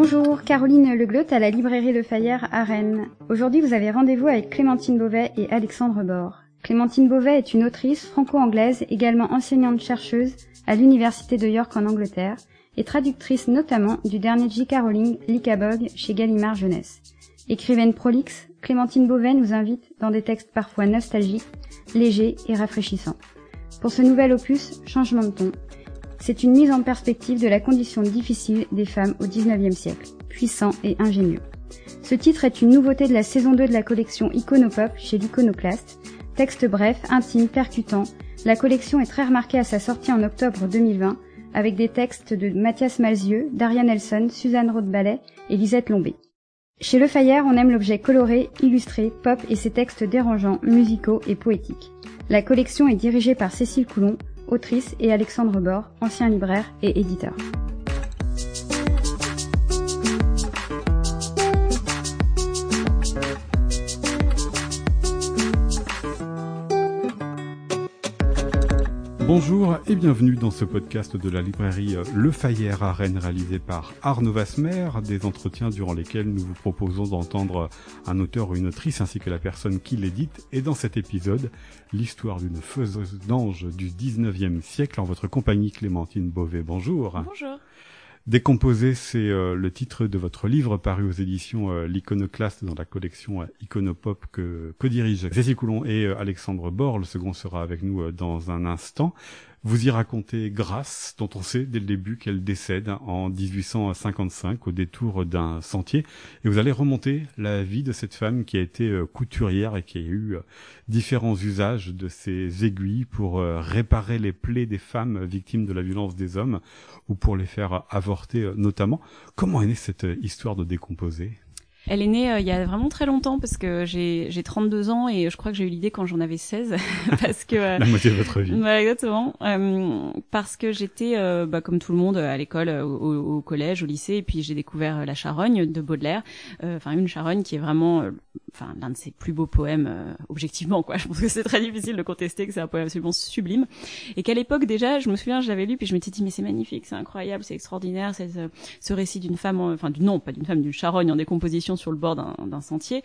Bonjour, Caroline Legleut à la librairie Le Fayère à Rennes. Aujourd'hui, vous avez rendez-vous avec Clémentine Beauvais et Alexandre Bord. Clémentine Beauvais est une autrice franco-anglaise, également enseignante-chercheuse à l'Université de York en Angleterre et traductrice notamment du dernier J.K. Rowling, Lycabog, chez Gallimard Jeunesse. Écrivaine prolixe, Clémentine Beauvais nous invite dans des textes parfois nostalgiques, légers et rafraîchissants. Pour ce nouvel opus, Changement de ton, c'est une mise en perspective de la condition difficile des femmes au XIXe siècle, puissant et ingénieux. Ce titre est une nouveauté de la saison 2 de la collection Iconopop chez l'Iconoclaste. Texte bref, intime, percutant, la collection est très remarquée à sa sortie en octobre 2020 avec des textes de Mathias Malzieux, Daria Nelson, Suzanne Rothballet et Lisette Lombé. Chez Le Fayère, on aime l'objet coloré, illustré, pop et ses textes dérangeants, musicaux et poétiques. La collection est dirigée par Cécile Coulon, autrice, et Alexandre Bord, ancien libraire et éditeur. Bonjour et bienvenue dans ce podcast de la librairie Le Fayère à Rennes réalisé par Arnaud Vasmer, des entretiens durant lesquels nous vous proposons d'entendre un auteur ou une autrice ainsi que la personne qui l'édite et dans cet épisode, l'histoire d'une faiseuse d'ange du 19e siècle en votre compagnie Clémentine Beauvais. Bonjour. Bonjour. Décomposé, c'est euh, le titre de votre livre paru aux éditions euh, L'Iconoclaste dans la collection euh, Iconopop que, que dirigent Cécile Coulon et Alexandre Bord. Le second sera avec nous dans un instant. Vous y racontez Grace, dont on sait dès le début qu'elle décède en 1855 au détour d'un sentier. Et vous allez remonter la vie de cette femme qui a été euh, couturière et qui a eu euh, différents usages de ses aiguilles pour euh, réparer les plaies des femmes victimes de la violence des hommes ou pour les faire avorter notamment. Comment est née cette histoire de décomposer? Elle est née euh, il y a vraiment très longtemps parce que j'ai j'ai 32 ans et je crois que j'ai eu l'idée quand j'en avais 16 parce que euh, La moitié de votre vie. Ouais, exactement. Euh, parce que j'étais, euh, bah, comme tout le monde, à l'école, au, au collège, au lycée, et puis j'ai découvert la charogne de Baudelaire. Euh, Enfin, une charogne qui est vraiment, enfin, l'un de ses plus beaux poèmes, euh, objectivement, quoi. Je pense que c'est très difficile de contester que c'est un poème absolument sublime. Et qu'à l'époque, déjà, je me souviens, je l'avais lu, puis je m'étais dit, mais c'est magnifique, c'est incroyable, c'est extraordinaire, c'est ce, récit d'une femme, en- enfin, du, non, pas d'une femme, d'une charogne en décomposition sur le bord d'un sentier.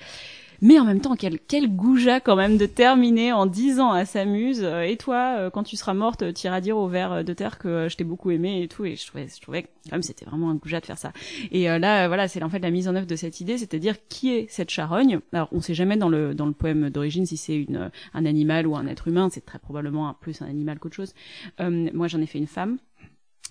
Mais en même temps, quel, quel goujat quand même de terminer en disant à sa muse, euh, et toi, euh, quand tu seras morte, tu iras dire au ver de terre que euh, je t'ai beaucoup aimé et tout. Et je trouvais, je trouvais quand même c'était vraiment un goujat de faire ça. Et euh, là, voilà, c'est en fait la mise en œuvre de cette idée, c'est-à-dire qui est cette charogne. Alors, on sait jamais dans le dans le poème d'origine si c'est un animal ou un être humain. C'est très probablement un, plus un animal qu'autre chose. Moi, j'en ai fait une femme.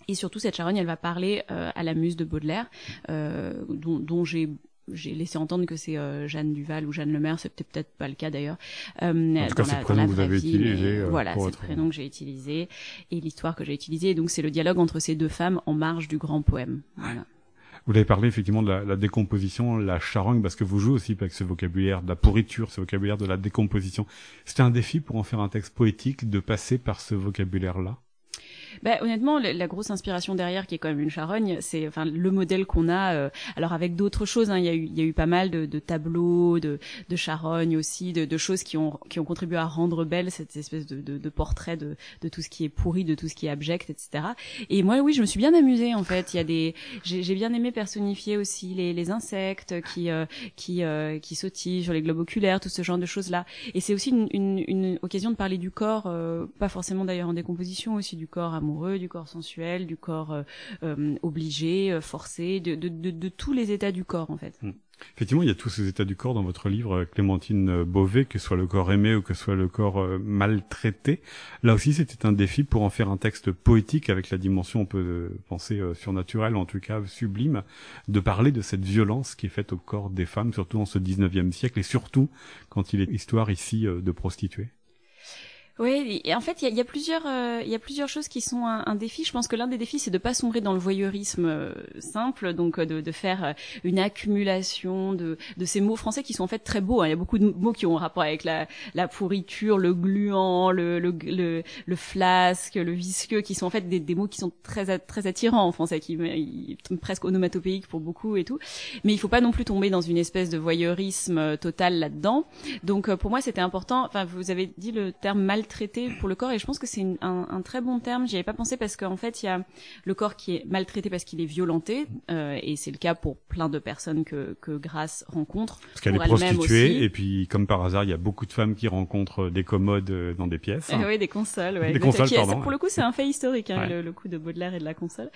Et surtout, cette charogne, elle va parler à la muse de Baudelaire, dont j'ai j'ai laissé entendre que c'est euh, Jeanne Duval ou Jeanne Lemaire, c'est peut-être pas le cas d'ailleurs. Euh, En tout cas, c'est le prénom que vous avez vie, utilisé, euh, voilà, c'est le prénom que j'ai utilisé et l'histoire que j'ai utilisée. Et donc c'est le dialogue entre ces deux femmes en marge du grand poème. Voilà. Vous avez parlé effectivement de la, la décomposition, la charogne, parce que vous jouez aussi avec ce vocabulaire de la pourriture, ce vocabulaire de la décomposition. C'était un défi pour en faire un texte poétique de passer par ce vocabulaire-là? Bah, honnêtement, la, la grosse inspiration derrière, qui est quand même une charogne, c'est enfin le modèle qu'on a. euh, alors avec d'autres choses, hein, il y a eu il y a eu pas mal de, de tableaux, de, de charognes aussi, de, de choses qui ont qui ont contribué à rendre belle cette espèce de, de, de portrait de, de tout ce qui est pourri, de tout ce qui est abject, etc. Et moi, oui, je me suis bien amusée en fait. Il y a des j'ai j'ai bien aimé personnifier aussi les, les insectes qui euh, qui euh, qui sautillent sur les globes oculaires, tout ce genre de choses là. Et c'est aussi une, une, une occasion de parler du corps, euh, pas forcément d'ailleurs en décomposition, aussi du corps du corps sensuel, du corps euh, euh, obligé, euh, forcé, de, tous les états du corps en fait. Effectivement, il y a tous ces états du corps dans votre livre, Clémentine Beauvais, que soit le corps aimé ou que soit le corps maltraité. Là aussi, c'était un défi pour en faire un texte poétique avec la dimension, on peut penser surnaturelle, en tout cas sublime, de parler de cette violence qui est faite au corps des femmes, surtout en ce 19e siècle, et surtout quand il est histoire ici de prostituées. Oui, et en fait, il y a, plusieurs, euh, y a plusieurs choses qui sont un, défi. Je pense que l'un des défis, c'est de pas sombrer dans le voyeurisme euh, simple, donc euh, de, de faire une accumulation de, de ces mots français qui sont en fait très beaux. hein. Il y a beaucoup de mots qui ont un rapport avec la, la pourriture, le gluant, le, le, le, le flasque, le visqueux, qui sont en fait des, des mots qui sont très, très attirants en français, qui sont presque onomatopéiques pour beaucoup et tout. Mais il faut pas non plus tomber dans une espèce de voyeurisme total là-dedans. Donc pour moi, c'était important. Enfin, vous avez dit le terme mal maltraité pour le corps et je pense que c'est un, un, très bon terme. J'y avais pas pensé parce qu'en fait il y a le corps qui est maltraité parce qu'il est violenté euh, et c'est le cas pour plein de personnes que que Grace rencontre. Parce qu'elle est prostituée et puis comme par hasard il y a beaucoup de femmes qui rencontrent des commodes euh, dans des pièces. Eh oui des consoles. Ouais. Des consoles pardon. Pour le coup c'est un fait historique hein, le, le, coup de Baudelaire et de la console.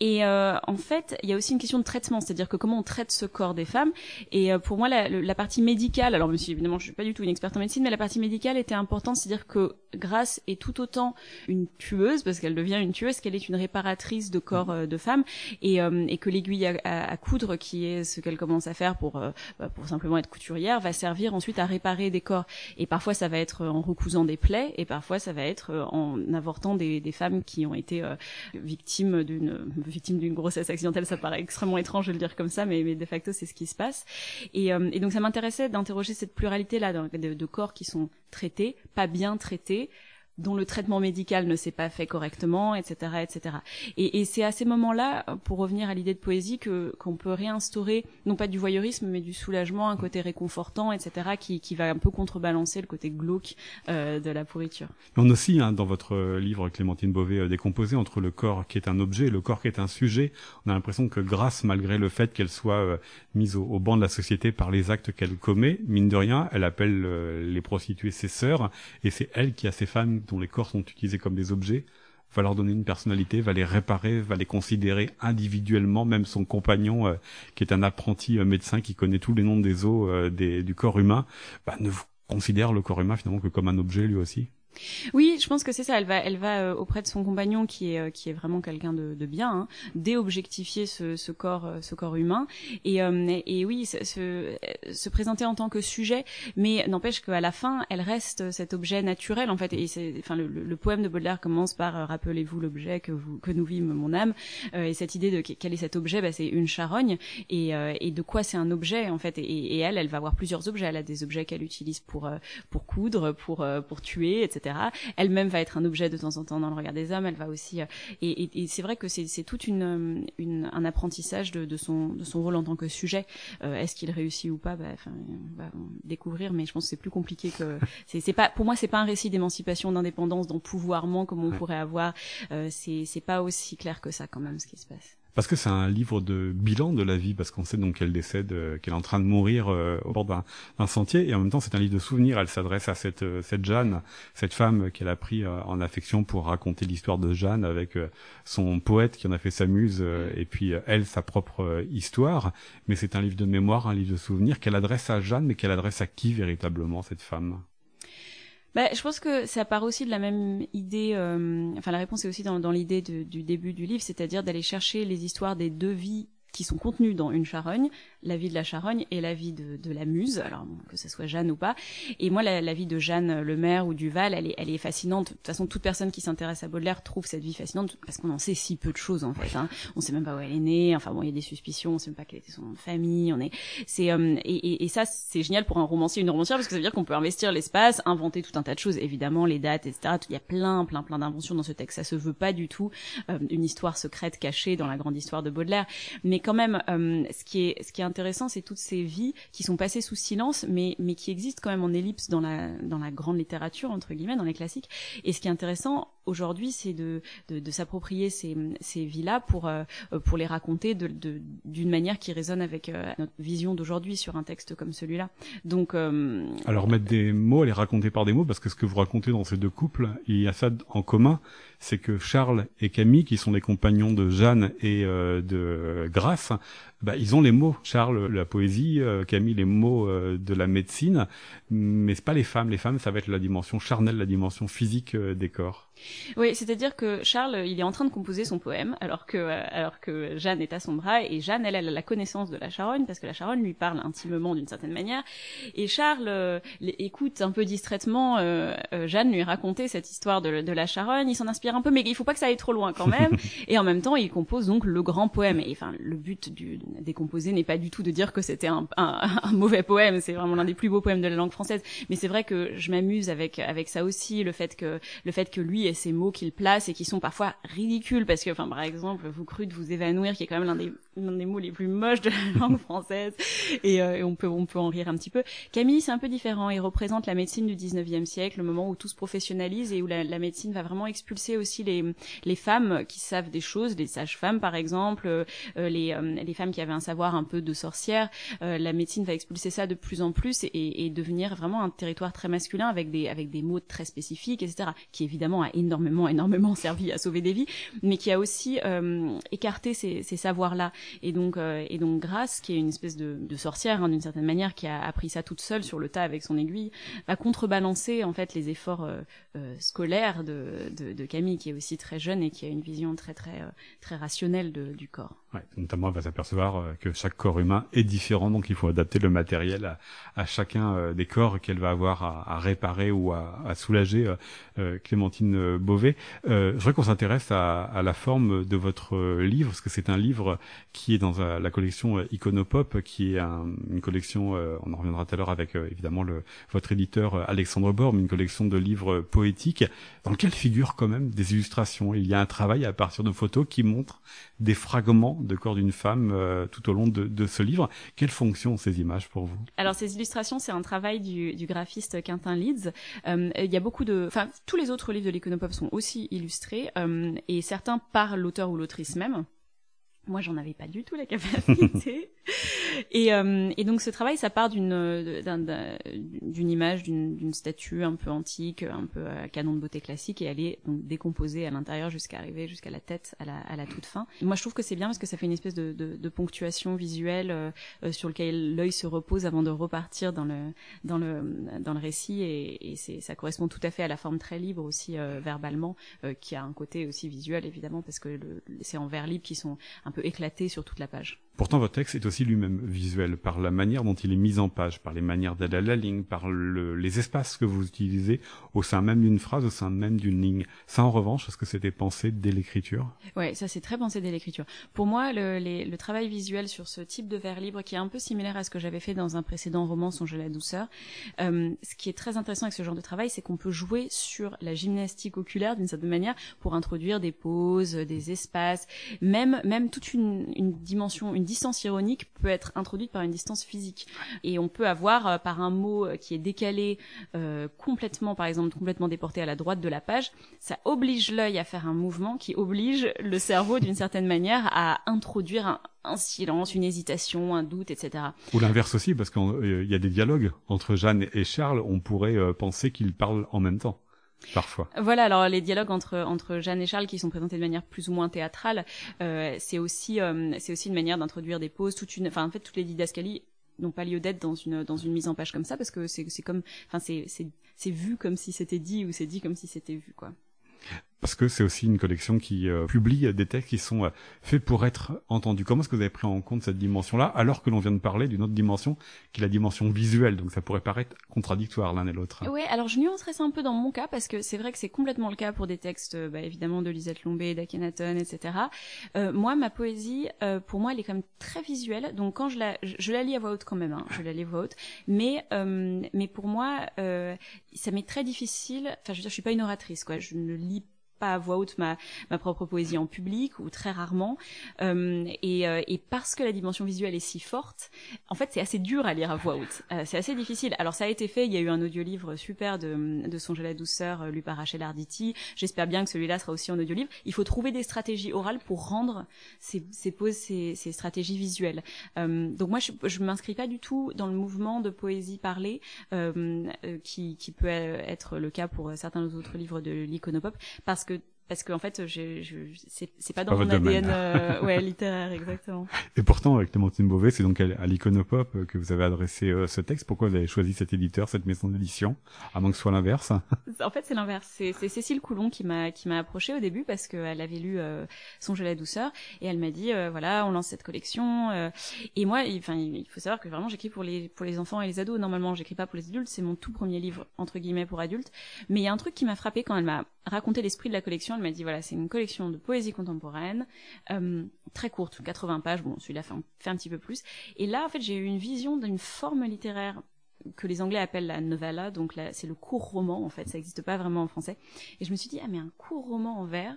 Et euh, en fait il y a aussi une question de traitement, c'est-à-dire que comment on traite ce corps des femmes et pour moi la, la partie médicale alors monsieur évidemment je suis pas du tout une experte en médecine mais la partie médicale était importante, c'est-à-dire que Grace est tout autant une tueuse, parce qu'elle devient une tueuse, qu'elle est une réparatrice de corps euh, de femmes, et, euh, que l'aiguille à, coudre, qui est ce qu'elle commence à faire pour, euh, bah, pour simplement être couturière, va servir ensuite à réparer des corps. Et parfois ça va être en recousant des plaies, et parfois ça va être en avortant des, femmes qui ont été victimes d'une grossesse accidentelle. Ça paraît extrêmement étrange de le dire comme ça, mais, de facto c'est ce qui se passe. Et, donc ça m'intéressait d'interroger cette pluralité là de corps qui sont traités, pas bien traités, traiter dont le traitement médical ne s'est pas fait correctement, etc., etc. Et, et c'est à ces moments-là, pour revenir à l'idée de poésie, que qu'on peut réinstaurer non pas du voyeurisme, mais du soulagement, un côté réconfortant, etc., qui, qui va un peu contrebalancer le côté glauque euh, de la pourriture. On aussi, hein, dans votre livre, Clémentine Beauvais, euh, décomposé entre le corps qui est un objet et le corps qui est un sujet, on a l'impression que grâce, malgré le fait qu'elle soit euh, mise au, au, banc de la société par les actes qu'elle commet, mine de rien, elle appelle euh, les prostituées ses sœurs, et c'est elle qui a ces femmes dont les corps sont utilisés comme des objets, va leur donner une personnalité, va les réparer, va les considérer individuellement, même son compagnon, euh, qui est un apprenti euh, médecin qui connaît tous les noms des os euh, des, du corps humain, bah, ne considère le corps humain finalement que comme un objet lui aussi. Oui, je pense que c'est ça. Elle va, elle va euh, auprès de son compagnon qui est euh, qui est vraiment quelqu'un de, de, bien, hein, déobjectifier ce, ce corps, euh, ce corps humain. Et, et oui, se, se, présenter en tant que sujet, mais n'empêche qu'à la fin, elle reste cet objet naturel en fait. Et c'est, enfin, le, le, poème de Baudelaire commence par rappelez-vous l'objet que vous que nous vîmes mon âme. et cette idée de quel est cet objet, bah, c'est une charogne. Et, et de quoi c'est un objet en fait? Et, et, elle, elle va avoir plusieurs objets. Elle a des objets qu'elle utilise pour pour coudre, pour pour tuer, etc. Elle-même va être un objet de temps en temps dans le regard des hommes. Elle va aussi euh, et, et, et c'est vrai que c'est tout une, une, un apprentissage de, de, son de son rôle en tant que sujet. Euh, Est-ce qu'il réussit ou pas? Bah, enfin, On va découvrir, mais je pense que c'est plus compliqué que c'est pas pour moi c'est pas un récit d'émancipation, d'indépendance, d'empouvoirment comme on pourrait avoir. Euh, c'est c'est pas aussi clair que ça quand même ce qui se passe. Parce que c'est un livre de bilan de la vie, parce qu'on sait donc qu'elle décède, euh, qu'elle est en train de mourir euh, au bord d'un sentier, et en même temps c'est un livre de souvenirs. Elle s'adresse à cette euh, cette Jeanne, cette femme qu'elle a pris en affection pour raconter l'histoire de Jeanne avec son poète qui en a fait sa muse, et puis elle sa propre histoire. Mais c'est un livre de mémoire, un livre de souvenirs qu'elle adresse à Jeanne, mais qu'elle adresse à qui véritablement cette femme? Bah, je pense que ça part aussi de la même idée. Euh, enfin, la réponse est aussi dans, dans l'idée du début du livre, c'est-à-dire d'aller chercher les histoires des deux vies qui sont contenus dans une charogne, la vie de la charogne et la vie de, de la muse, alors que ce soit Jeanne ou pas. Et moi, la, la vie de Jeanne le maire ou Duval, elle est, elle est fascinante. De toute façon, toute personne qui s'intéresse à Baudelaire trouve cette vie fascinante parce qu'on en sait si peu de choses en fait. Hein. On sait même pas où elle est née. Enfin bon, il y a des suspicions. On sait même pas quelle était son famille. On est, c'est euh, et, et, ça, c'est génial pour un romancier, une romancière parce que ça veut dire qu'on peut investir l'espace, inventer tout un tas de choses, évidemment les dates, etc. Il y a plein, plein, plein d'inventions dans ce texte. Ça se veut pas du tout euh, une histoire secrète cachée dans la grande histoire de Baudelaire, mais quand même. Euh, ce qui est ce qui est intéressant, c'est toutes ces vies qui sont passées sous silence, mais mais qui existent quand même en ellipse dans la dans la grande littérature entre guillemets, dans les classiques. Et ce qui est intéressant aujourd'hui, c'est de, de, de s'approprier ces, ces vies-là pour, euh, pour les raconter d'une de, d'une manière qui résonne avec euh, notre vision d'aujourd'hui sur un texte comme celui-là. Donc, euh, alors mettre des mots, les raconter par des mots, parce que ce que vous racontez dans ces deux couples, il y a ça en commun, c'est que Charles et Camille, qui sont les compagnons de Jeanne et de Grace, bah, ils ont les mots. Charles, la poésie, Camille, les mots de la médecine, mais c'est pas les femmes. Les femmes, ça va être la dimension charnelle, la dimension physique des corps. Oui, c'est-à-dire que Charles, il est en train de composer son poème, alors que euh, alors que Jeanne est à son bras, et Jeanne, elle, elle a la connaissance de la charogne parce que la charogne lui parle intimement d'une certaine manière, et Charles euh, écoute un peu distraitement euh, Jeanne lui raconter cette histoire de, de la charogne, il s'en inspire un peu, mais il faut pas que ça aille trop loin quand même, et en même temps, il compose donc le grand poème. Et enfin, le but du des composés n'est pas du tout de dire que c'était un, un, un, mauvais poème, c'est vraiment l'un des plus beaux poèmes de la langue française, mais c'est vrai que je m'amuse avec avec ça aussi, le fait que le fait que lui ces mots qu'il place et qui sont parfois ridicules. Parce que, enfin, par exemple, vous crûtes vous évanouir, qui est quand même l'un des l'un des mots les plus moches de la langue française et, euh, on peut on peut en rire un petit peu. Camille, c'est un peu différent. Il représente la médecine du 19e siècle, le moment où tout se professionnalise et où la, médecine va vraiment expulser aussi les les femmes qui savent des choses, les sages-femmes par exemple, euh, les les femmes qui avaient un savoir un peu de sorcière. la médecine va expulser ça de plus en plus et, et devenir vraiment un territoire très masculin avec des avec des mots très spécifiques, etc. Qui évidemment a énormément énormément servi à sauver des vies, mais qui a aussi écarté ces, ces savoirs-là. Et donc, euh, et donc Grace, qui est une espèce de, de sorcière hein, d'une certaine manière, qui a appris ça toute seule sur le tas avec son aiguille, va contrebalancer en fait les efforts euh, euh, scolaires de, de, de, Camille, qui est aussi très jeune et qui a une vision très très très rationnelle de, du corps. Ouais, notamment, elle va s'apercevoir que chaque corps humain est différent, donc il faut adapter le matériel à, à chacun des corps qu'elle va avoir à, à, réparer ou à, à soulager. Clémentine Beauvais, je voudrais qu'on s'intéresse à, à la forme de votre livre, parce que c'est un livre qui est dans la collection euh, Iconopop, qui est une collection, euh, on en reviendra tout à l'heure avec euh, évidemment votre éditeur Alexandre Borm, une collection de livres poétiques, dans lequel figurent quand même des illustrations. Il y a un travail à partir de photos qui montrent des fragments de corps d'une femme tout au long de, ce livre. Quelle fonction ces images pour vous? Alors ces illustrations, c'est un travail du graphiste Quentin Leeds. il y a beaucoup de, enfin tous les autres livres de l'Iconopop sont aussi illustrés et certains par l'auteur ou l'autrice même. Moi, j'en avais pas du tout la capacité. et, euh, et, donc, ce travail, ça part d'une d'une image, d'une statue un peu antique, un peu à canon de beauté classique, et elle est donc décomposée à l'intérieur jusqu'à arriver jusqu'à la tête, à la, à la toute fin. moi, je trouve que c'est bien parce que ça fait une espèce de, de, de ponctuation visuelle euh, euh sur lequel l'œil se repose avant de repartir dans le dans le dans le récit, et, et ça correspond tout à fait à la forme très libre aussi euh, verbalement, euh, qui a un côté aussi visuel évidemment parce que c'est en vers libre qui sont un peu éclaté sur toute la page. Pourtant, votre texte est aussi lui-même visuel par la manière dont il est mis en page, par les manières d'aller à la ligne, par le, les espaces que vous utilisez au sein même d'une phrase, au sein même d'une ligne. Ça, en revanche, est-ce que c'était pensé dès l'écriture? Ouais, ça c'est très pensé dès l'écriture. Pour moi, le, les, le, travail visuel sur ce type de vers libre, qui est un peu similaire à ce que j'avais fait dans un précédent roman, Songe à la douceur, euh, ce qui est très intéressant avec ce genre de travail, c'est qu'on peut jouer sur la gymnastique oculaire d'une certaine manière pour introduire des poses, des espaces, même même toute une, une dimension, une distance ironique peut être introduite par une distance physique. Et on peut avoir euh, par un mot euh, qui est décalé euh, complètement, par exemple, complètement déporté à la droite de la page, ça oblige l'œil à faire un mouvement qui oblige le cerveau d'une certaine manière à introduire un, un silence, une hésitation, un doute, etc. Ou l'inverse aussi, parce qu'il y a des dialogues entre Jeanne et Charles, on pourrait penser qu'ils parlent en même temps. Parfois. Voilà, alors les dialogues entre entre Jeanne et Charles qui sont présentés de manière plus ou moins théâtrale, euh, c'est aussi euh, c'est aussi une manière d'introduire des pauses, toute une, enfin en fait toutes les didascalies n'ont pas lieu d'être dans une dans une mise en page comme ça parce que c'est c'est comme, enfin c'est c'est c'est vu comme si c'était dit ou c'est dit comme si c'était vu quoi parce que c'est aussi une collection qui euh, publie des textes qui sont euh, faits pour être entendus. Comment est-ce que vous avez pris en compte cette dimension-là, alors que l'on vient de parler d'une autre dimension, qui est la dimension visuelle? Donc ça pourrait paraître contradictoire l'un et l'autre. Oui, alors je nuancerais ça un peu dans mon cas, parce que c'est vrai que c'est complètement le cas pour des textes, euh, bah, évidemment, de Lisette Lombé, d'Akhenaton, etc. Euh, moi, ma poésie, pour moi, elle est quand même très visuelle. Donc quand je la, je, la lis à voix haute quand même, hein, je la lis à voix haute. Mais, mais pour moi, ça m'est très difficile. Enfin, je veux dire, je suis pas une oratrice, quoi. Je ne lis pas à voix haute ma, ma propre poésie en public ou très rarement. Euh, et, euh, et, parce que la dimension visuelle est si forte, en fait, c'est assez dur à lire à voix haute. Euh, c'est assez difficile. Alors ça a été fait. Il y a eu un audiolivre super de, de à la douceur, lu par Rachel Arditi. J'espère bien que celui-là sera aussi en audiolivre. Il faut trouver des stratégies orales pour rendre ces, ces poses, ces, ces stratégies visuelles. Donc moi, je, je m'inscris pas du tout dans le mouvement de poésie parlée qui, qui peut être le cas pour certains autres livres de l'iconopop, parce que parce qu'en fait, je, je, c'est pas dans mon ADN euh, ouais, littéraire, exactement. Et pourtant, avec Clémentine Beauvais, c'est donc à, l'Iconopop que vous avez adressé euh, ce texte. Pourquoi vous avez choisi cet éditeur, cette maison d'édition, à moins que ce soit l'inverse? En fait, c'est l'inverse. C'est Cécile Coulon qui m'a qui m'a approché au début parce qu'elle avait lu euh, Songe à la douceur et elle m'a dit euh, voilà, on lance cette collection. et moi, enfin, il faut savoir que vraiment, j'écris pour les pour les enfants et les ados. Normalement, j'écris pas pour les adultes. C'est mon tout premier livre entre guillemets pour adultes. Mais il y a un truc qui m'a frappé quand elle m'a raconté l'esprit de la collection m'a dit voilà, c'est une collection de poésie contemporaine, euh, très courte, 80 pages. Bon, celui-là fait, fait un petit peu plus. Et là, en fait, j'ai eu une vision d'une forme littéraire que les Anglais appellent la novella, donc c'est le court roman en fait, ça n'existe pas vraiment en français. Et je me suis dit ah mais un court roman en vers,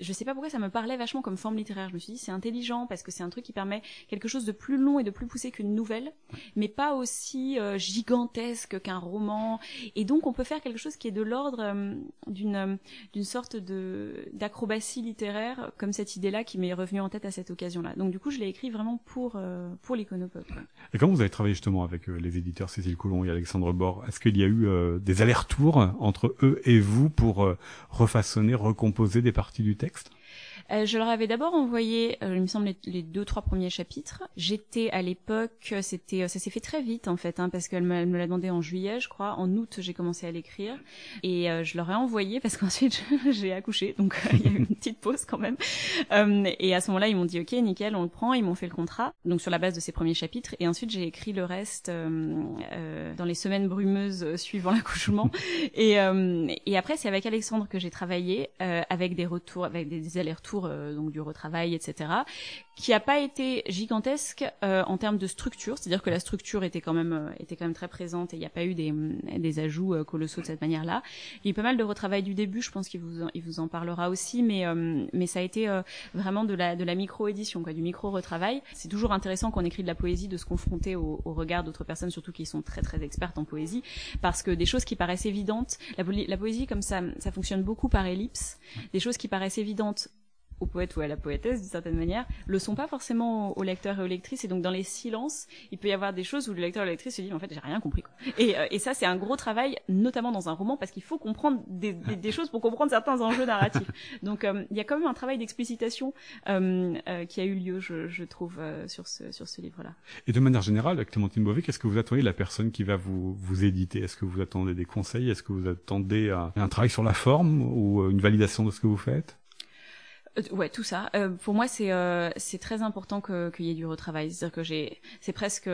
je sais pas pourquoi ça me parlait vachement comme forme littéraire. Je me suis dit c'est intelligent parce que c'est un truc qui permet quelque chose de plus long et de plus poussé qu'une nouvelle, mais pas aussi euh, gigantesque qu'un roman. Et donc on peut faire quelque chose qui est de l'ordre euh, d'une euh, d'une sorte d'acrobatie littéraire, comme cette idée-là qui m'est revenue en tête à cette occasion-là. Donc du coup je l'ai écrit vraiment pour pour l'iconopop. Et quand vous avez travaillé justement avec les éditeurs Cécile Coulon et Alexandre Bord, est-ce qu'il y a eu des allers-retours entre eux et vous pour refaçonner, recomposer des parties du texte? next. Euh, je leur avais d'abord envoyé, euh, il me semble, les, deux trois premiers chapitres. J'étais à l'époque, c'était, ça s'est fait très vite en fait, hein, parce qu'elle me, l'a demandé en juillet, je crois. En août, j'ai commencé à l'écrire et euh, je leur ai envoyé parce qu'ensuite j'ai accouché, donc il y a eu une petite pause quand même. et à ce moment-là, ils m'ont dit ok, nickel, on le prend. Ils m'ont fait le contrat, donc sur la base de ces premiers chapitres. Et ensuite, j'ai écrit le reste dans les semaines brumeuses suivant l'accouchement. et, et après, c'est avec Alexandre que j'ai travaillé, avec des retours, avec des allers-retours euh, donc du retravail, etc., qui a pas été gigantesque euh, en termes de structure, c'est-à-dire que la structure était quand même euh, était quand même très présente et il n'y a pas eu des, des ajouts colossaux de cette manière-là. Il y a eu pas mal de retravail du début, je pense qu'il vous il vous en parlera aussi, mais mais ça a été vraiment de la de la micro édition, quoi, du micro retravail. C'est toujours intéressant quand on écrit de la poésie de se confronter au, au regard d'autres personnes, surtout qui sont très très expertes en poésie, parce que des choses qui paraissent évidentes, la, la poésie comme ça, ça fonctionne beaucoup par ellipse, des choses qui paraissent évidentes au poète ou à la poétesse d'une certaine manière, le sont pas forcément au lecteur et aux lectrices. Et donc dans les silences, il peut y avoir des choses où le lecteur et la lectrice se dit en fait j'ai rien compris. Quoi. Et, euh, et ça c'est un gros travail, notamment dans un roman, parce qu'il faut comprendre des, des, choses pour comprendre certains enjeux narratifs. Donc euh, il y a quand même un travail d'explicitation euh, euh qui a eu lieu, je, je trouve, sur ce sur ce livre-là. Et de manière générale, Clémentine Beauvais, qu'est-ce que vous attendez de la personne qui va vous vous éditer? Est-ce que vous attendez des conseils? Est-ce que vous attendez un travail sur la forme ou une validation de ce que vous faites? euh, ouais, tout ça. Euh, pour moi, c'est euh, c'est très important que qu'il y ait du retravail. C'est-à-dire que j'ai, c'est presque,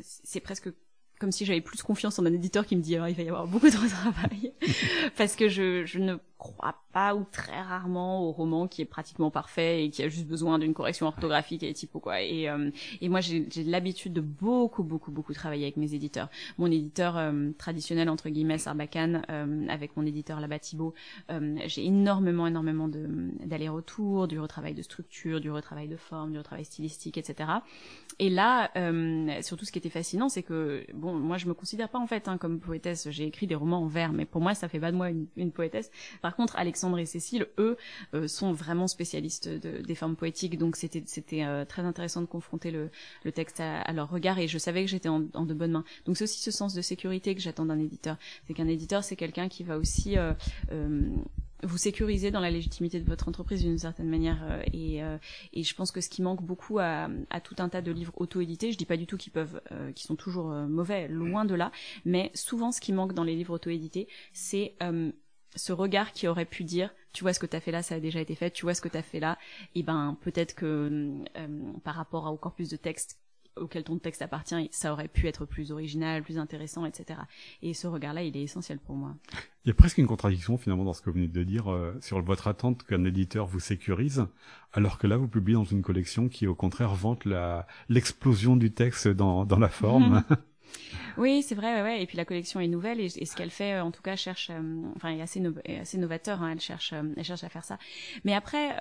c'est presque comme si j'avais plus confiance en un éditeur qui me dit il va y avoir beaucoup de retravail parce que je je ne crois pas ou très rarement au roman qui est pratiquement parfait et qui a juste besoin d'une correction orthographique et typo quoi. Et, euh, moi j'ai l'habitude de beaucoup beaucoup beaucoup travailler avec mes éditeurs. Mon éditeur euh, traditionnel entre guillemets Sarbacane euh, avec mon éditeur là-bas j'ai énormément énormément de d'aller-retour, du retravail de structure, du retravail de forme, du retravail stylistique, etc. Et là surtout ce qui était fascinant c'est que bon moi je me considère pas en fait hein, comme poétesse. J'ai écrit des romans en vers mais pour moi ça fait pas de moi une, poétesse. Contre, Alexandre et Cécile, eux, euh, sont vraiment spécialistes de, des formes poétiques, donc c'était euh, très intéressant de confronter le, texte à, leur regard, et je savais que j'étais en, de bonnes mains. Donc c'est aussi ce sens de sécurité que j'attends d'un éditeur. C'est qu'un éditeur, c'est quelqu'un qui va aussi euh, vous sécuriser dans la légitimité de votre entreprise d'une certaine manière et, je pense que ce qui manque beaucoup à, tout un tas de livres auto-édités, je dis pas du tout qu'ils peuvent, qu'ils sont toujours mauvais, loin de là, mais souvent ce qui manque dans les livres auto-édités, c'est ce regard qui aurait pu dire tu vois ce que tu as fait là ça a déjà été fait tu vois ce que tu as fait là et ben peut-être que euh, par rapport au corpus de texte auquel ton texte appartient ça aurait pu être plus original plus intéressant etc et ce regard là il est essentiel pour moi. Il y a presque une contradiction finalement dans ce que vous venez de dire euh, sur votre attente qu'un éditeur vous sécurise alors que là vous publiez dans une collection qui au contraire vante la l'explosion du texte dans dans la forme Oui, c'est vrai, ouais, ouais, Et puis la collection est nouvelle et, ce qu'elle fait, euh, en tout cas, cherche, euh, enfin, est assez, novateur. Hein, elle cherche, euh, elle cherche à faire ça. Mais après,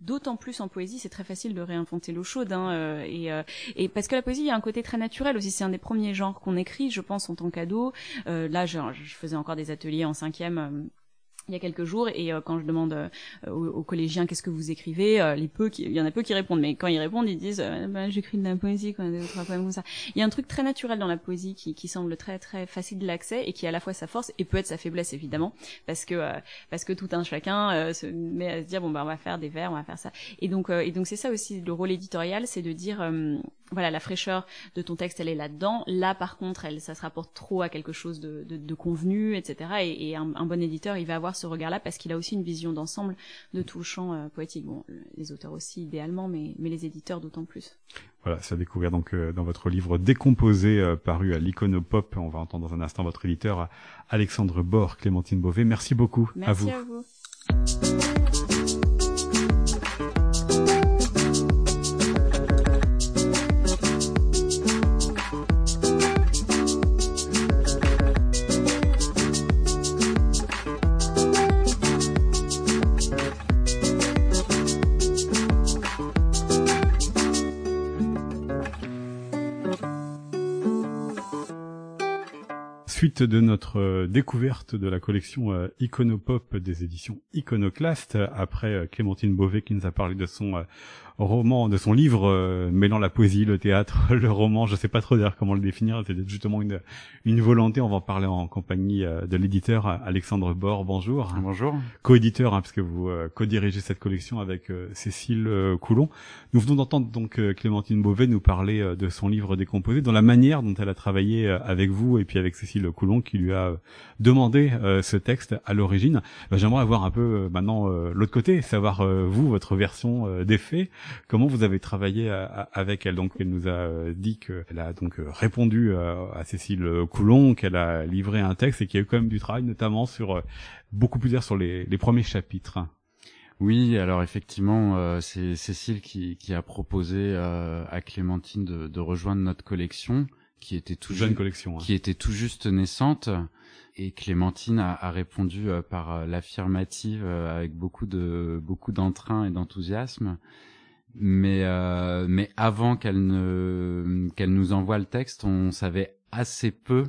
d'autant plus en poésie, c'est très facile de réinventer l'eau chaude. Hein, et, et parce que la poésie, il y a un côté très naturel aussi. C'est un des premiers genres qu'on écrit, je pense, en tant qu'ado. là, je, faisais encore des ateliers en cinquième il y a quelques jours et euh, quand je demande euh, aux, collégiens qu'est-ce que vous écrivez, euh, les peu qui, il y en a peu qui répondent, mais quand ils répondent, ils disent bah, j'écris de la poésie, quoi, deux trois comme ça. Il y a un truc très naturel dans la poésie qui, qui semble très très facile de l'accès et qui est à la fois sa force et peut être sa faiblesse évidemment, parce que parce que tout un chacun se met à se dire bon bah on va faire des vers, on va faire ça. Et donc et donc c'est ça aussi le rôle éditorial, c'est de dire voilà la fraîcheur de ton texte elle est là-dedans. Là par contre elle ça se rapporte trop à quelque chose de, de, de convenu, etc. Et, et un, un bon éditeur il va avoir ce regard-là parce qu'il a aussi une vision d'ensemble de tout le champ euh, poétique. Bon, les auteurs aussi idéalement, mais, mais les éditeurs d'autant plus. Voilà, ça découvrir donc euh, dans votre livre Décomposé euh, paru à l'Iconopop. On va entendre dans un instant votre éditeur Alexandre Bord, Clémentine Beauvais. Merci beaucoup Merci à vous. À vous. De notre euh, découverte de la collection euh, Iconopop des éditions Iconoclast, après euh, Clémentine Beauvais qui nous a parlé de son roman, de son livre euh, mêlant la poésie, le théâtre, le roman. Je sais pas trop dire comment le définir. C'est justement une une volonté. On va en parler en compagnie euh, de l'éditeur Alexandre Bord. Bonjour. Bonjour. Co-éditeur, hein, puisque vous euh, co-dirigez cette collection avec Cécile Coulon. Nous venons d'entendre donc Clémentine Beauvais nous parler de son livre décomposé, dans la manière dont elle a travaillé avec vous et puis avec Cécile Coulon qui lui a demandé ce texte à l'origine. J'aimerais avoir un peu maintenant l'autre côté, savoir vous votre version des faits. Comment vous avez travaillé euh, avec elle? Donc, elle nous a euh, dit qu'elle a donc euh, répondu à Cécile Coulon, qu'elle a livré un texte et qu'il y a eu quand même du travail, notamment sur beaucoup plus sur les, les premiers chapitres. Oui, alors effectivement, c'est Cécile qui, qui, a proposé à Clémentine de, de, rejoindre notre collection, qui était tout jeune collection, hein. qui était tout juste naissante, et Clémentine a, a répondu par l'affirmative avec beaucoup de beaucoup d'entrain et d'enthousiasme mais euh, mais avant qu'elle ne qu'elle nous envoie le texte, on savait assez peu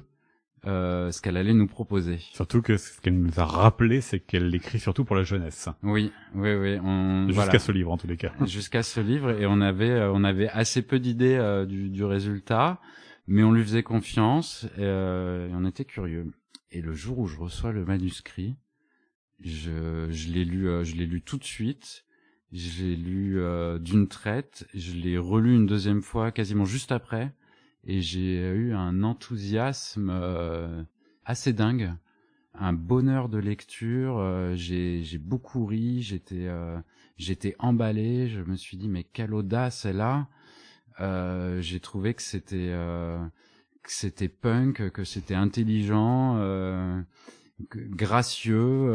euh, ce qu'elle allait nous proposer. Surtout que ce qu'elle nous a rappelé, c'est qu'elle l'écrit surtout pour la jeunesse. Oui, oui, oui. Jusqu'à ce livre, en tous les cas. Jusqu'à ce livre, et on avait, euh, on avait assez peu d'idées euh, du, du, résultat, mais on lui faisait confiance et, euh, et, on était curieux. Et le jour où je reçois le manuscrit, je, je l'ai lu, je l'ai lu tout de suite. J'ai lu euh, d'une traite, je l'ai relu une deuxième fois quasiment juste après, et j'ai eu un enthousiasme euh, assez dingue, un bonheur de lecture. Euh, j'ai beaucoup ri, j'étais j'étais emballé. Je me suis dit mais quelle audace elle a. j'ai trouvé que c'était que c'était punk, que c'était intelligent, gracieux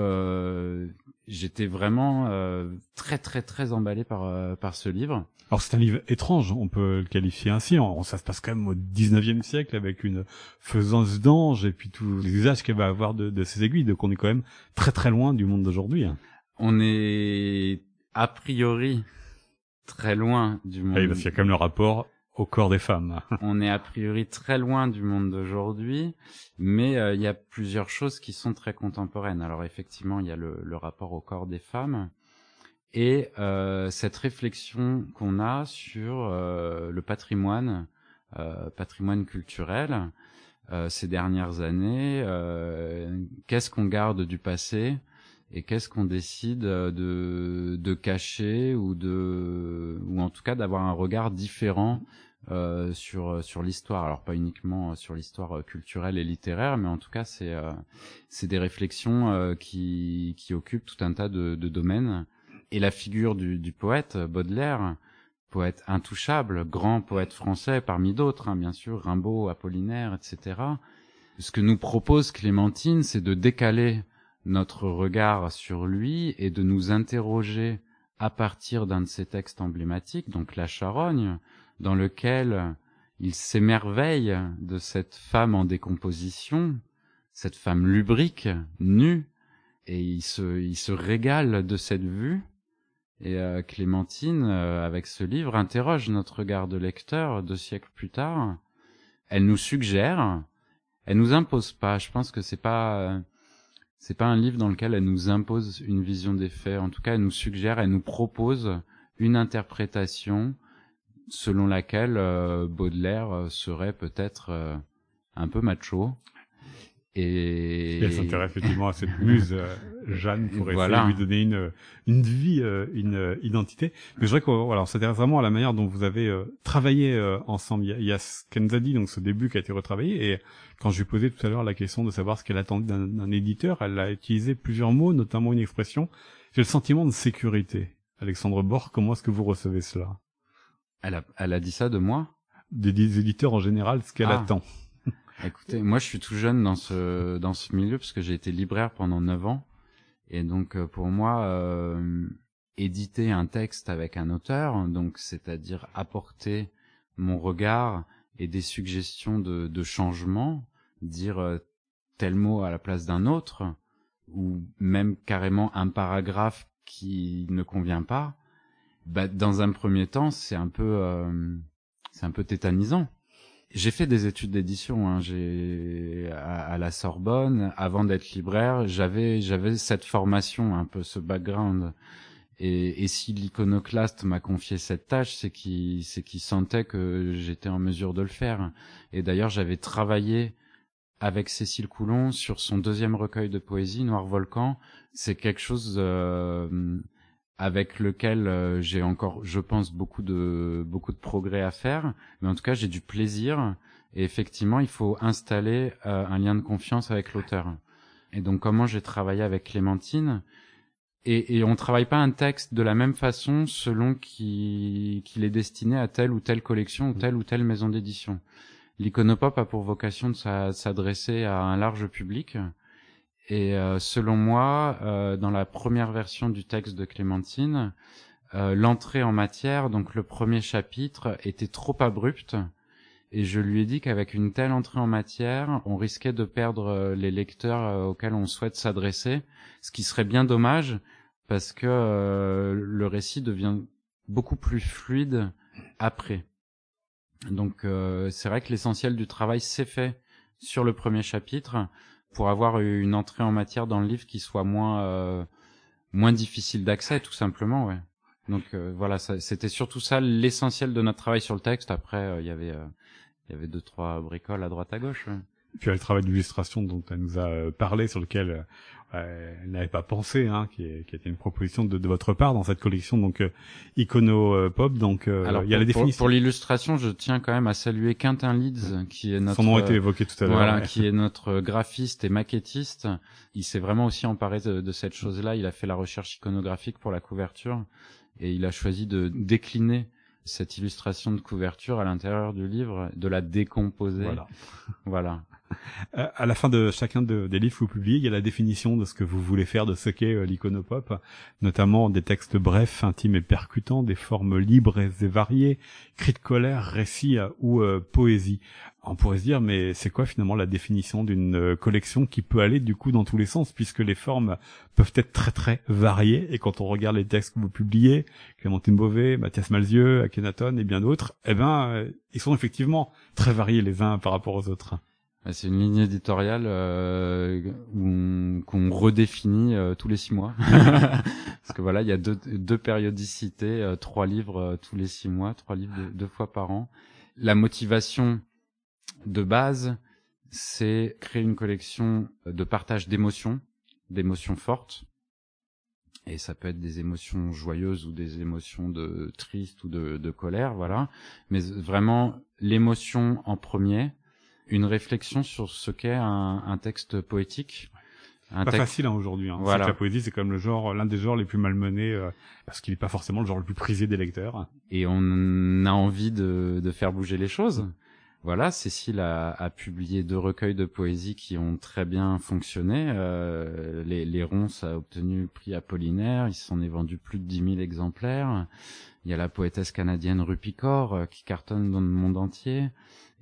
j'étais vraiment euh, très très très emballé par euh, par ce livre. Alors c'est un livre étrange, on peut le qualifier ainsi. ça se passe quand même au 19e siècle avec une faisance d'ange et puis tous les usages qu'elle va avoir de, de ces aiguilles. Donc on est quand même très très loin du monde d'aujourd'hui. Hein. On est a priori très loin du monde. Oui, parce qu'il y a quand même le rapport au corps des femmes. on est a priori très loin du monde d'aujourd'hui, mais euh, il y a plusieurs choses qui sont très contemporaines. Alors effectivement, il y a le, rapport au corps des femmes et euh, cette réflexion qu'on a sur euh, le patrimoine, patrimoine culturel ces dernières années. Qu'est-ce qu'on garde du passé et qu'est-ce qu'on décide de, de cacher ou de ou en tout cas d'avoir un regard différent euh, sur sur l'histoire. Alors pas uniquement sur l'histoire euh, culturelle et littéraire, mais en tout cas c'est euh, c'est des réflexions euh, qui qui occupent tout un tas de, de domaines. Et la figure du, du poète Baudelaire, poète intouchable, grand poète français parmi d'autres, hein, bien sûr, Rimbaud, Apollinaire, etc. Ce que nous propose Clémentine, c'est de décaler notre regard sur lui et de nous interroger à partir d'un de ses textes emblématiques, donc La Charogne, dans lequel il s'émerveille de cette femme en décomposition, cette femme lubrique, nue, et il se, il se régale de cette vue. Et euh, Clémentine, euh, avec ce livre, interroge notre regard de lecteur deux siècles plus tard. Elle nous suggère, elle nous impose pas. Je pense que c'est pas, c'est pas un livre dans lequel elle nous impose une vision des faits. En tout cas, elle nous suggère, elle nous propose une interprétation selon laquelle euh, Baudelaire euh, serait peut-être euh, un peu macho. Et... elle s'intéresse effectivement à cette muse Jeanne pour essayer de lui donner une une vie, une identité. Mais je voudrais qu'on voilà, s'intéresse vraiment à la manière dont vous avez travaillé ensemble. Il y, a, ce qu'elle nous a dit, donc ce début qui a été retravaillé. Et quand je lui posais tout à l'heure la question de savoir ce qu'elle attendait d'un éditeur, elle a utilisé plusieurs mots, notamment une expression. J'ai le sentiment de sécurité. Alexandre Bord, comment est-ce que vous recevez cela? Elle a, elle a dit ça de moi? Des, éditeurs en général, ce qu'elle ah. attend. Écoutez, moi je suis tout jeune dans ce dans ce milieu parce que j'ai été libraire pendant neuf ans et donc euh, pour moi euh, éditer un texte avec un auteur, donc c'est-à-dire apporter mon regard et des suggestions de, de changement, dire euh, tel mot à la place d'un autre ou même carrément un paragraphe qui ne convient pas, bah, dans un premier temps, c'est un peu, euh, c'est un peu tétanisant. J'ai fait des études d'édition. Hein. J'ai à, la Sorbonne, avant d'être libraire, j'avais j'avais cette formation, un peu ce background. Et, et si l'iconoclaste m'a confié cette tâche, c'est qu'il c'est qu'il sentait que j'étais en mesure de le faire. Et d'ailleurs, j'avais travaillé avec Cécile Coulon sur son deuxième recueil de poésie, Noir Volcan. C'est quelque chose euh, avec lequel euh, j'ai encore, je pense, beaucoup de beaucoup de progrès à faire. Mais en tout cas, j'ai du plaisir. Et effectivement, il faut installer euh, un lien de confiance avec l'auteur. Et donc, comment j'ai travaillé avec Clémentine et, et on travaille pas un texte de la même façon selon qu'il est destiné à telle ou telle collection ou telle ou telle maison d'édition. L'iconopop a pour vocation de s'adresser à un large public. Et euh, selon moi, euh, dans la première version du texte de Clémentine, euh, l'entrée en matière, donc le premier chapitre, était trop abrupte. Et je lui ai dit qu'avec une telle entrée en matière, on risquait de perdre les lecteurs auxquels on souhaite s'adresser, ce qui serait bien dommage parce que le récit devient beaucoup plus fluide après. Donc c'est vrai que l'essentiel du travail s'est fait sur le premier chapitre pour avoir une entrée en matière dans le livre qui soit moins euh, moins difficile d'accès tout simplement ouais. Donc euh, voilà, c'était surtout ça l'essentiel de notre travail sur le texte. Après il y avait il y avait deux trois bricoles à droite à gauche. Ouais. Puis il y a le travail d'illustration dont elle nous a parlé, sur lequel euh, n'avait pas pensé, hein, qui, est, qui était une proposition de, de, votre part dans cette collection, donc euh, Icono euh, Pop. Donc euh, Alors, il y a la définition. Pour, l'illustration, je tiens quand même à saluer Quentin Leeds, qui est notre. Son nom a été évoqué tout à l'heure. Voilà, qui est notre graphiste et maquettiste. Il s'est vraiment aussi emparé de, de cette chose-là. Il a fait la recherche iconographique pour la couverture et il a choisi de décliner cette illustration de couverture à l'intérieur du livre, de la décomposer. Voilà. voilà. Euh, à la fin de chacun des livres que vous publiez, il y a la définition de ce que vous voulez faire de ce qu'est euh, l'iconopop, notamment des textes brefs, intimes et percutants, des formes libres et variées, cris de colère, récits euh, ou poésie. On pourrait se dire, mais c'est quoi finalement la définition d'une collection qui peut aller du coup dans tous les sens, puisque les formes peuvent être très très variées, et quand on regarde les textes que vous publiez, Clémentine Beauvais, Mathias Malzieux, Akhenaton et bien d'autres, eh ben, ils sont effectivement très variés les uns par rapport aux autres. C'est une ligne éditoriale euh, qu'on redéfinit euh, tous les six mois. Parce que voilà, il y a deux, deux périodicités, euh, trois livres euh, tous les six mois, trois livres deux, fois par an. La motivation de base, c'est créer une collection de partage d'émotions, d'émotions fortes. Et ça peut être des émotions joyeuses ou des émotions de triste ou de, de colère, voilà. Mais vraiment l'émotion en premier une réflexion sur ce qu'est un, un, texte poétique. Un pas facile hein, aujourd'hui. Hein. Voilà. La poésie, c'est comme le genre, l'un des genres les plus malmenés, euh, parce qu'il n'est pas forcément le genre le plus prisé des lecteurs. Et on a envie de, de faire bouger les choses. Voilà, Cécile a, a, publié deux recueils de poésie qui ont très bien fonctionné. Euh, les, les Ronces a obtenu le prix Apollinaire, il s'en est vendu plus de 10 000 exemplaires. Il y a la poétesse canadienne Rupicor euh, qui cartonne dans le monde entier.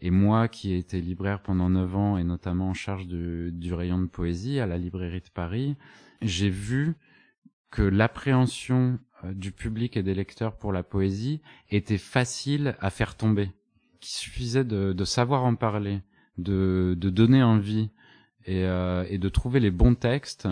Et moi, qui ai été libraire pendant neuf ans et notamment en charge du rayon de poésie à la librairie de Paris, j'ai vu que l'appréhension euh, du public et des lecteurs pour la poésie était facile à faire tomber. Qu'il suffisait de, savoir en parler, de, donner envie et, euh, et, de trouver les bons textes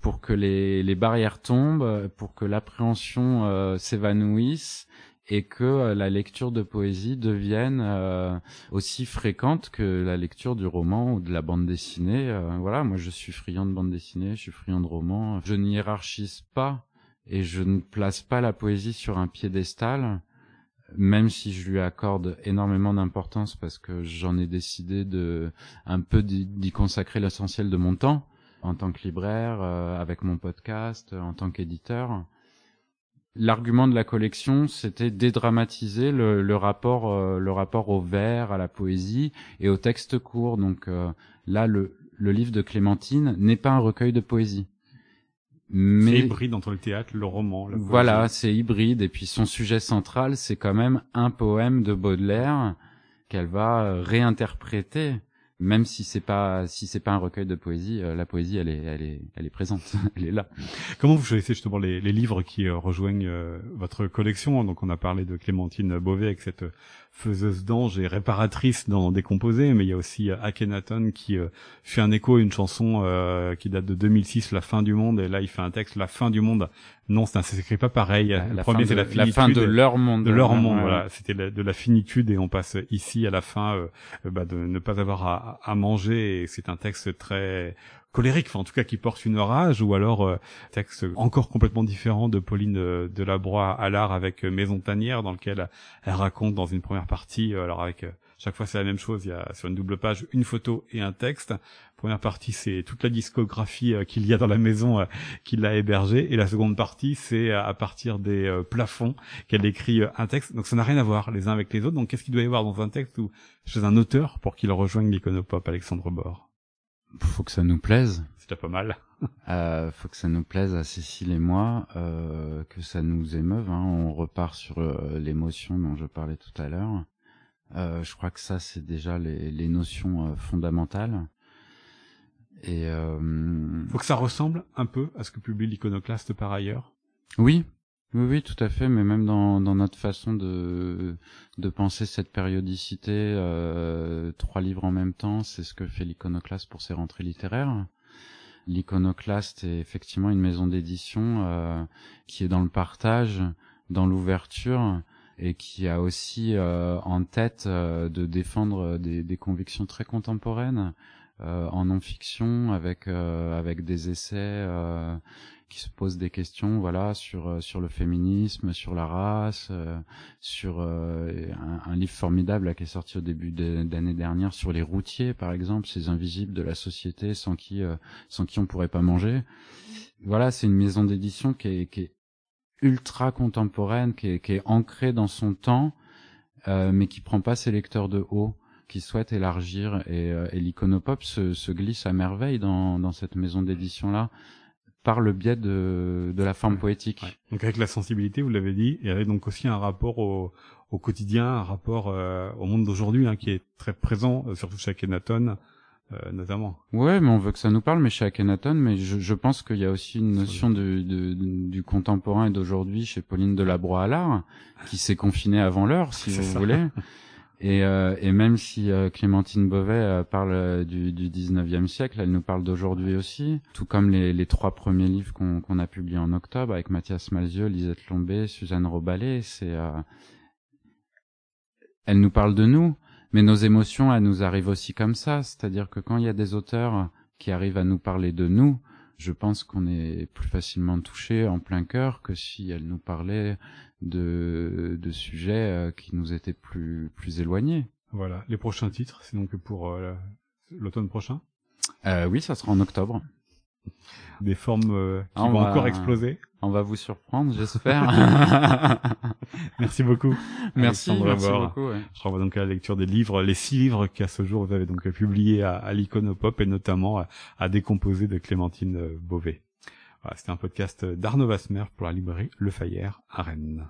pour que les, les barrières tombent, pour que l'appréhension euh, s'évanouisse et que euh, la lecture de poésie devienne euh, aussi fréquente que la lecture du roman ou de la bande dessinée. Euh, voilà, moi je suis friand de bande dessinée, je suis friand de romans. Je n'y hiérarchise pas et je ne place pas la poésie sur un piédestal, même si je lui accorde énormément d'importance parce que j'en ai décidé de un peu d'y consacrer l'essentiel de mon temps en tant que libraire, avec mon podcast, en tant qu'éditeur. L'argument de la collection, c'était dédramatiser le, le rapport, euh, le rapport au vers, à la poésie et au texte court. Donc euh, là, le, le livre de Clémentine n'est pas un recueil de poésie. Mais c'est hybride entre le théâtre, le roman. La voilà, c'est hybride. Et puis son sujet central, c'est quand même un poème de Baudelaire qu'elle va euh, réinterpréter même si c'est pas si c'est pas un recueil de poésie, euh, la poésie elle est elle est elle est présente, elle est là. Comment vous choisissez justement les, les livres qui euh, rejoignent euh, votre collection? Donc on a parlé de Clémentine Beauvais avec cette faiseuse d'ange et réparatrice dans Décomposé, mais il y a aussi Akhenaton qui fait un écho à une chanson qui date de 2006, La fin du monde, et là il fait un texte La fin du monde. Non, ça s'écrit pas pareil. le premier c'est la finitude. La fin de leur monde. De leur monde, voilà. C'était de la finitude et on passe ici à la fin bah, de ne pas avoir à, à manger c'est un texte très colérique, enfin en tout cas qui porte une rage, ou alors euh, texte encore complètement différent de Pauline de, de Labroix à l'art avec euh, Maison Tanière, dans lequel elle raconte dans une première partie, euh, alors avec chaque fois c'est la même chose, il y a sur une double page une photo et un texte. Première partie c'est toute la discographie qu'il y a dans la maison qui l'a hébergée, et la seconde partie c'est à partir des plafonds qu'elle écrit un texte. Donc ça n'a rien à voir les uns avec les autres. Donc qu'est-ce qu'il doit y avoir dans un texte ou chez un auteur pour qu'il rejoigne l'iconopop Alexandre Bord faut que ça nous plaise. C'est pas mal. euh, faut que ça nous plaise à Cécile et moi, euh, que ça nous émeuve. Hein. On repart sur euh, l'émotion dont je parlais tout à l'heure. Euh, je crois que ça, c'est déjà les, les notions euh, fondamentales. Et euh... faut que ça ressemble un peu à ce que publie l'iconoclaste par ailleurs. Oui, oui, oui, tout à fait, mais même dans, dans notre façon de, de penser cette périodicité, euh, trois livres en même temps, c'est ce que fait l'iconoclaste pour ses rentrées littéraires. L'iconoclaste est effectivement une maison d'édition euh, qui est dans le partage, dans l'ouverture, et qui a aussi euh, en tête euh, de défendre des, des, convictions très contemporaines euh, en non-fiction, avec, avec des essais qui se posent des questions voilà sur euh, sur le féminisme sur la race euh, sur euh, un, livre formidable là, qui est sorti au début d'année dernière sur les routiers par exemple ces invisibles de la société sans qui sans qui on pourrait pas manger. Voilà c'est une maison d'édition qui est, qui est ultra contemporaine qui est, qui est ancrée dans son temps mais qui prend pas ses lecteurs de haut qui souhaite élargir et, et l'iconopop se, se glisse à merveille dans, dans cette maison d'édition là par le biais de, de la forme poétique. Donc avec la sensibilité, vous l'avez dit, y avait donc aussi un rapport au, au quotidien, un rapport euh, au monde d'aujourd'hui hein, qui est très présent, euh, surtout chez Akhenaton, euh, notamment. Ouais, mais on veut que ça nous parle, mais chez Akhenaton, mais je, je pense qu'il y a aussi une notion de, de, du contemporain et d'aujourd'hui chez Pauline Delabroix l'art, qui s'est confinée avant l'heure, si vous voulez. Et, euh, et, même si euh, Clémentine Beauvais euh, parle du, du 19e siècle, elle nous parle d'aujourd'hui aussi, tout comme les, les trois premiers livres qu'on a publiés en octobre avec Mathias Malzieu, Lisette Lombé, Suzanne Roballet. C'est, elle nous parle de nous, mais nos émotions, elles nous arrivent aussi comme ça. C'est-à-dire que quand il y a des auteurs qui arrivent à nous parler de nous, je pense qu'on est plus facilement touché en plein cœur que si elle nous parlait de, de sujets euh, qui nous étaient plus, plus éloignés. Voilà, les prochains titres, c'est donc pour euh, l'automne prochain? Euh, Oui, ça sera en octobre. Des formes euh, qui vont encore exploser On va vous surprendre, j'espère. merci beaucoup. Merci, merci beaucoup. Ouais. Je renvoie donc à la lecture des livres, les six livres qu'à ce jour vous avez donc publiés à, à l'Iconopop et notamment à, à Décomposer de Clémentine Beauvais. Voilà, C'était un podcast d'Arnaud Vasmer pour la librairie Le Fayère à Rennes.